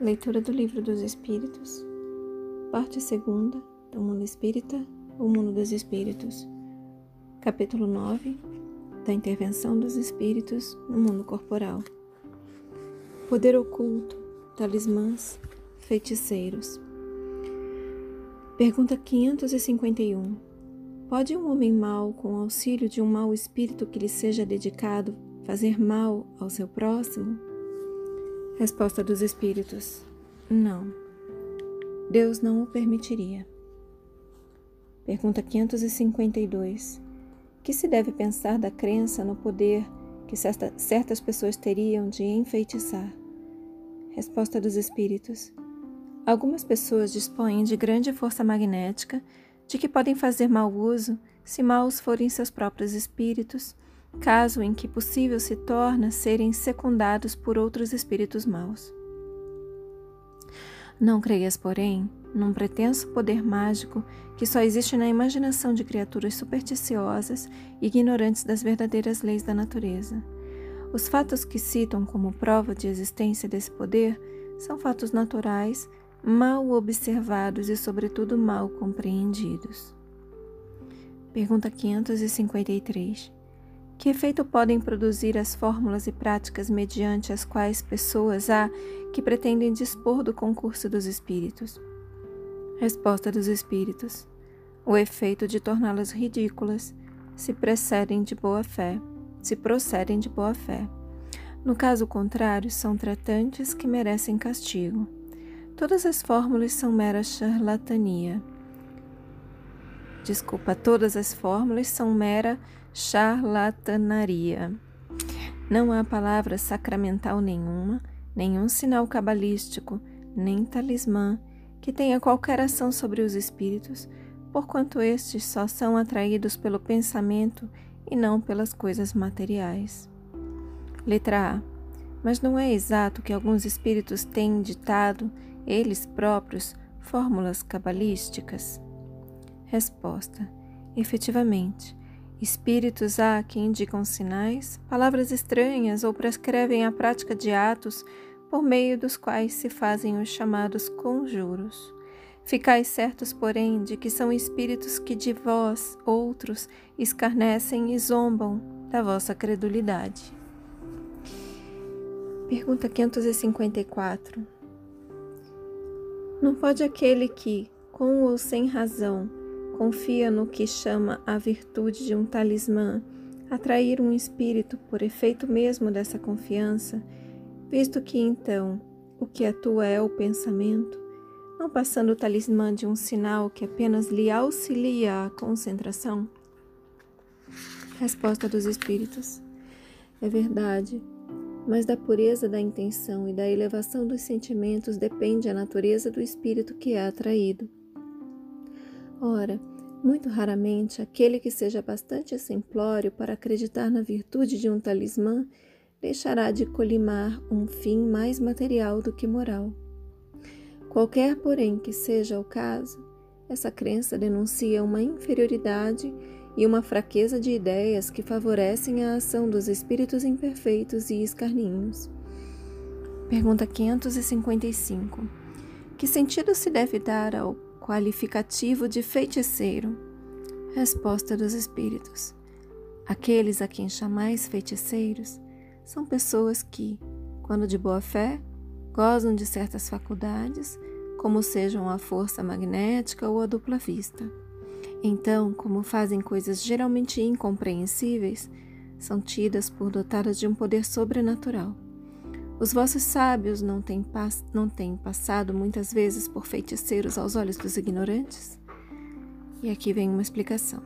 Leitura do Livro dos Espíritos, parte segunda do Mundo Espírita, o Mundo dos Espíritos, capítulo 9 da Intervenção dos Espíritos no Mundo Corporal. Poder oculto, talismãs, feiticeiros. Pergunta 551. Pode um homem mau, com auxílio de um mau espírito que lhe seja dedicado, fazer mal ao seu próximo? Resposta dos Espíritos: Não. Deus não o permitiria. Pergunta 552. Que se deve pensar da crença no poder que certas pessoas teriam de enfeitiçar? Resposta dos Espíritos: Algumas pessoas dispõem de grande força magnética, de que podem fazer mau uso, se maus forem seus próprios espíritos caso em que possível se torna serem secundados por outros espíritos maus. Não creias, porém, num pretenso poder mágico que só existe na imaginação de criaturas supersticiosas e ignorantes das verdadeiras leis da natureza. Os fatos que citam como prova de existência desse poder são fatos naturais, mal observados e, sobretudo, mal compreendidos. Pergunta 553. Que efeito podem produzir as fórmulas e práticas mediante as quais pessoas há que pretendem dispor do concurso dos espíritos? Resposta dos espíritos: O efeito de torná-las ridículas, se precedem de boa fé, se procedem de boa fé. No caso contrário, são tratantes que merecem castigo. Todas as fórmulas são mera charlatania. Desculpa, todas as fórmulas são mera charlatanaria. Não há palavra sacramental nenhuma, nenhum sinal cabalístico, nem talismã que tenha qualquer ação sobre os espíritos, porquanto estes só são atraídos pelo pensamento e não pelas coisas materiais. Letra A. Mas não é exato que alguns espíritos têm ditado, eles próprios, fórmulas cabalísticas? Resposta: Efetivamente, Espíritos há que indicam sinais, palavras estranhas ou prescrevem a prática de atos por meio dos quais se fazem os chamados conjuros. Ficais certos, porém, de que são espíritos que de vós, outros, escarnecem e zombam da vossa credulidade. Pergunta 554. Não pode aquele que, com ou sem razão, confia no que chama a virtude de um talismã, atrair um espírito por efeito mesmo dessa confiança, visto que então o que atua é o pensamento, não passando o talismã de um sinal que apenas lhe auxilia a concentração? Resposta dos Espíritos: É verdade, mas da pureza da intenção e da elevação dos sentimentos depende a natureza do espírito que é atraído. Ora, muito raramente aquele que seja bastante simplório para acreditar na virtude de um talismã deixará de colimar um fim mais material do que moral. Qualquer, porém, que seja o caso, essa crença denuncia uma inferioridade e uma fraqueza de ideias que favorecem a ação dos espíritos imperfeitos e escarninhos. Pergunta 555. Que sentido se deve dar ao qualificativo de feiticeiro? Resposta dos Espíritos: Aqueles a quem chamais feiticeiros são pessoas que, quando de boa fé, gozam de certas faculdades, como sejam a força magnética ou a dupla vista. Então, como fazem coisas geralmente incompreensíveis, são tidas por dotadas de um poder sobrenatural. Os vossos sábios não têm, não têm passado muitas vezes por feiticeiros aos olhos dos ignorantes? E aqui vem uma explicação.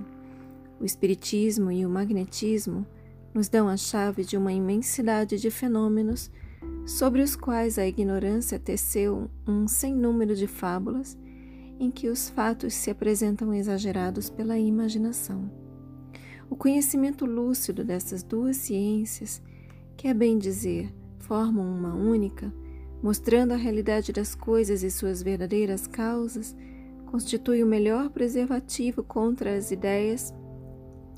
O Espiritismo e o Magnetismo nos dão a chave de uma imensidade de fenômenos sobre os quais a ignorância teceu um sem número de fábulas em que os fatos se apresentam exagerados pela imaginação. O conhecimento lúcido dessas duas ciências, que é bem dizer, formam uma única, mostrando a realidade das coisas e suas verdadeiras causas, constitui o melhor preservativo contra as ideias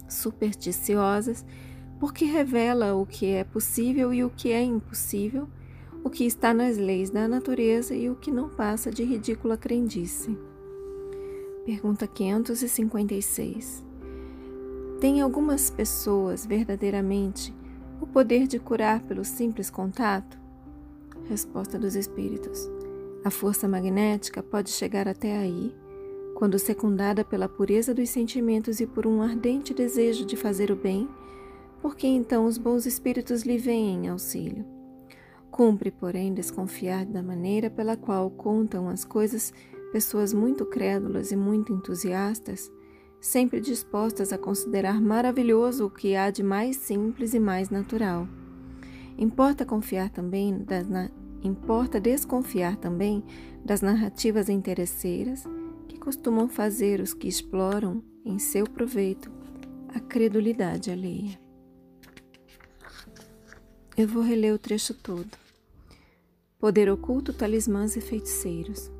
supersticiosas, porque revela o que é possível e o que é impossível, o que está nas leis da natureza e o que não passa de ridícula crendice. Pergunta 556. Tem algumas pessoas verdadeiramente o poder de curar pelo simples contato? Resposta dos Espíritos. A força magnética pode chegar até aí, quando secundada pela pureza dos sentimentos e por um ardente desejo de fazer o bem, porque então os bons espíritos lhe vêm em auxílio. Cumpre, porém, desconfiar da maneira pela qual contam as coisas pessoas muito crédulas e muito entusiastas, sempre dispostas a considerar maravilhoso o que há de mais simples e mais natural. Importa confiar também das, Importa desconfiar também das narrativas interesseiras que costumam fazer os que exploram em seu proveito a credulidade alheia. Eu vou reler o trecho todo. Poder oculto, talismãs e feiticeiros.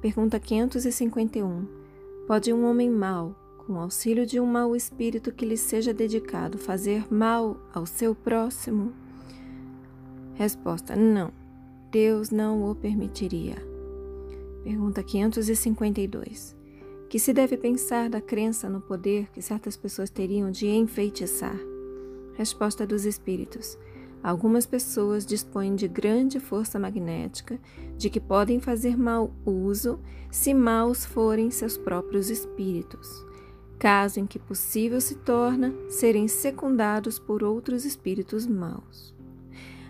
Pergunta 551. Pode um homem mau, com auxílio de um mau espírito que lhe seja dedicado, fazer mal ao seu próximo? Resposta: Não. Deus não o permitiria. Pergunta 552. Que se deve pensar da crença no poder que certas pessoas teriam de enfeitiçar? Resposta dos Espíritos. Algumas pessoas dispõem de grande força magnética, de que podem fazer mau uso se maus forem seus próprios espíritos, caso em que possível se torna serem secundados por outros espíritos maus.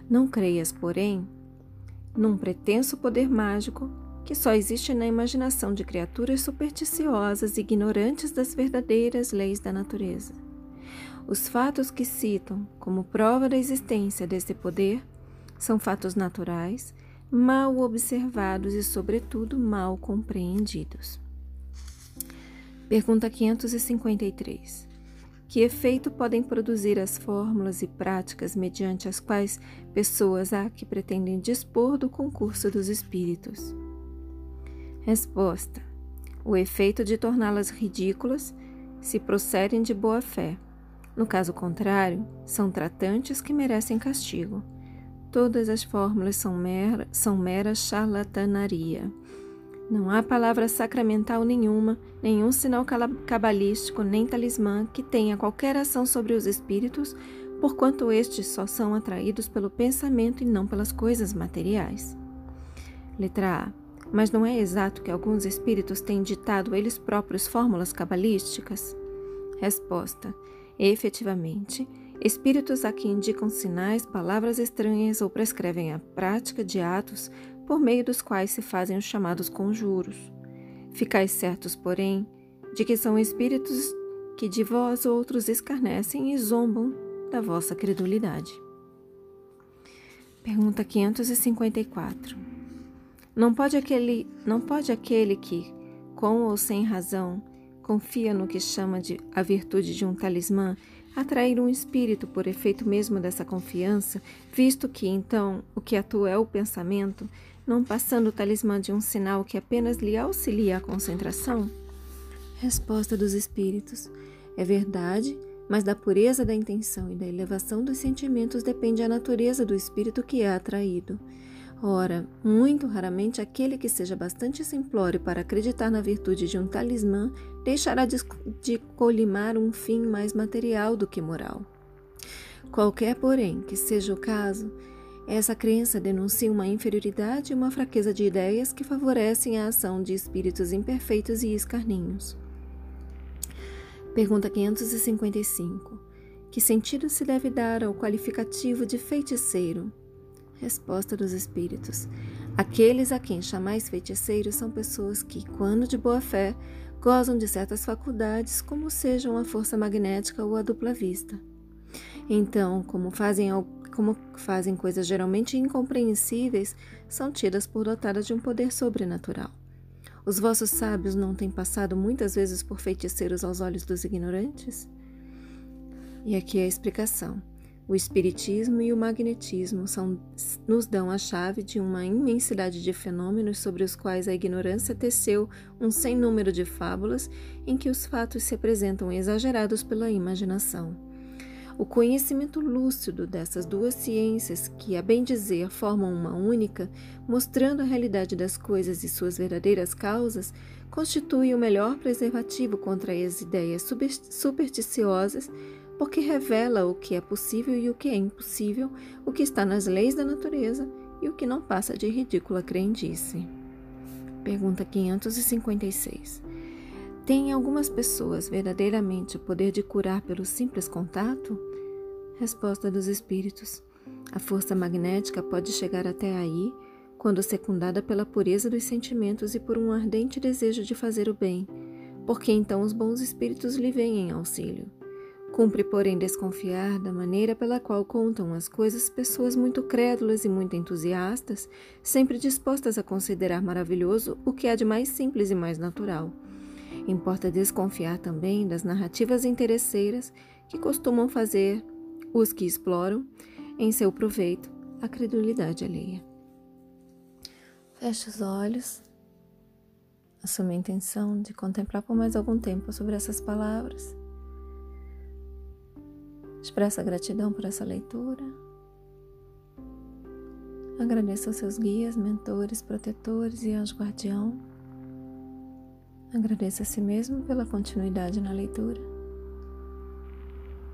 Não creias, porém, num pretenso poder mágico que só existe na imaginação de criaturas supersticiosas e ignorantes das verdadeiras leis da natureza. Os fatos que citam como prova da existência desse poder são fatos naturais, mal observados e, sobretudo, mal compreendidos. Pergunta 553. Que efeito podem produzir as fórmulas e práticas mediante as quais pessoas há que pretendem dispor do concurso dos espíritos? Resposta: O efeito de torná-las ridículas se procedem de boa fé. No caso contrário, são tratantes que merecem castigo. Todas as fórmulas são mera, são mera charlatanaria. Não há palavra sacramental nenhuma, nenhum sinal cabalístico, nem talismã que tenha qualquer ação sobre os espíritos, porquanto estes só são atraídos pelo pensamento e não pelas coisas materiais. Letra A. Mas não é exato que alguns espíritos têm ditado eles próprios fórmulas cabalísticas? Resposta: Efetivamente, espíritos a que indicam sinais, palavras estranhas ou prescrevem a prática de atos por meio dos quais se fazem os chamados conjuros. Ficais certos, porém, de que são espíritos que de vós outros escarnecem e zombam da vossa credulidade. Pergunta 554. Não pode aquele, não pode aquele que, com ou sem razão, confia no que chama de a virtude de um talismã, atrair um espírito por efeito mesmo dessa confiança, visto que então o que atua é o pensamento, não passando o talismã de um sinal que apenas lhe auxilia a concentração? Resposta dos espíritos: É verdade, mas da pureza da intenção e da elevação dos sentimentos depende a natureza do espírito que é atraído. Ora, muito raramente aquele que seja bastante simplório para acreditar na virtude de um talismã deixará de, de colimar um fim mais material do que moral. Qualquer, porém, que seja o caso, essa crença denuncia uma inferioridade e uma fraqueza de ideias que favorecem a ação de espíritos imperfeitos e escarninhos. Pergunta 555. Que sentido se deve dar ao qualificativo de feiticeiro? Resposta dos espíritos. Aqueles a quem chamais feiticeiros são pessoas que, quando de boa fé, gozam de certas faculdades, como sejam a força magnética ou a dupla vista. Então, como fazem como fazem coisas geralmente incompreensíveis, são tidas por dotadas de um poder sobrenatural. Os vossos sábios não têm passado muitas vezes por feiticeiros aos olhos dos ignorantes? E aqui é a explicação. O espiritismo e o magnetismo são, nos dão a chave de uma imensidade de fenômenos sobre os quais a ignorância teceu um sem número de fábulas em que os fatos se apresentam exagerados pela imaginação. O conhecimento lúcido dessas duas ciências, que, a bem dizer, formam uma única, mostrando a realidade das coisas e suas verdadeiras causas, constitui o melhor preservativo contra as ideias supersticiosas, porque revela o que é possível e o que é impossível, o que está nas leis da natureza e o que não passa de ridícula crendice. Pergunta 556. Tem algumas pessoas verdadeiramente o poder de curar pelo simples contato? Resposta dos espíritos. A força magnética pode chegar até aí quando secundada pela pureza dos sentimentos e por um ardente desejo de fazer o bem, porque então os bons espíritos lhe vêm em auxílio. Cumpre, porém, desconfiar da maneira pela qual contam as coisas pessoas muito crédulas e muito entusiastas, sempre dispostas a considerar maravilhoso o que há de mais simples e mais natural. Importa desconfiar também das narrativas interesseiras que costumam fazer os que exploram, em seu proveito, a credulidade alheia. Feche os olhos. Assume a intenção de contemplar por mais algum tempo sobre essas palavras. Expressa gratidão por essa leitura. Agradeça aos seus guias, mentores, protetores e anjo guardião. Agradeça a si mesmo pela continuidade na leitura.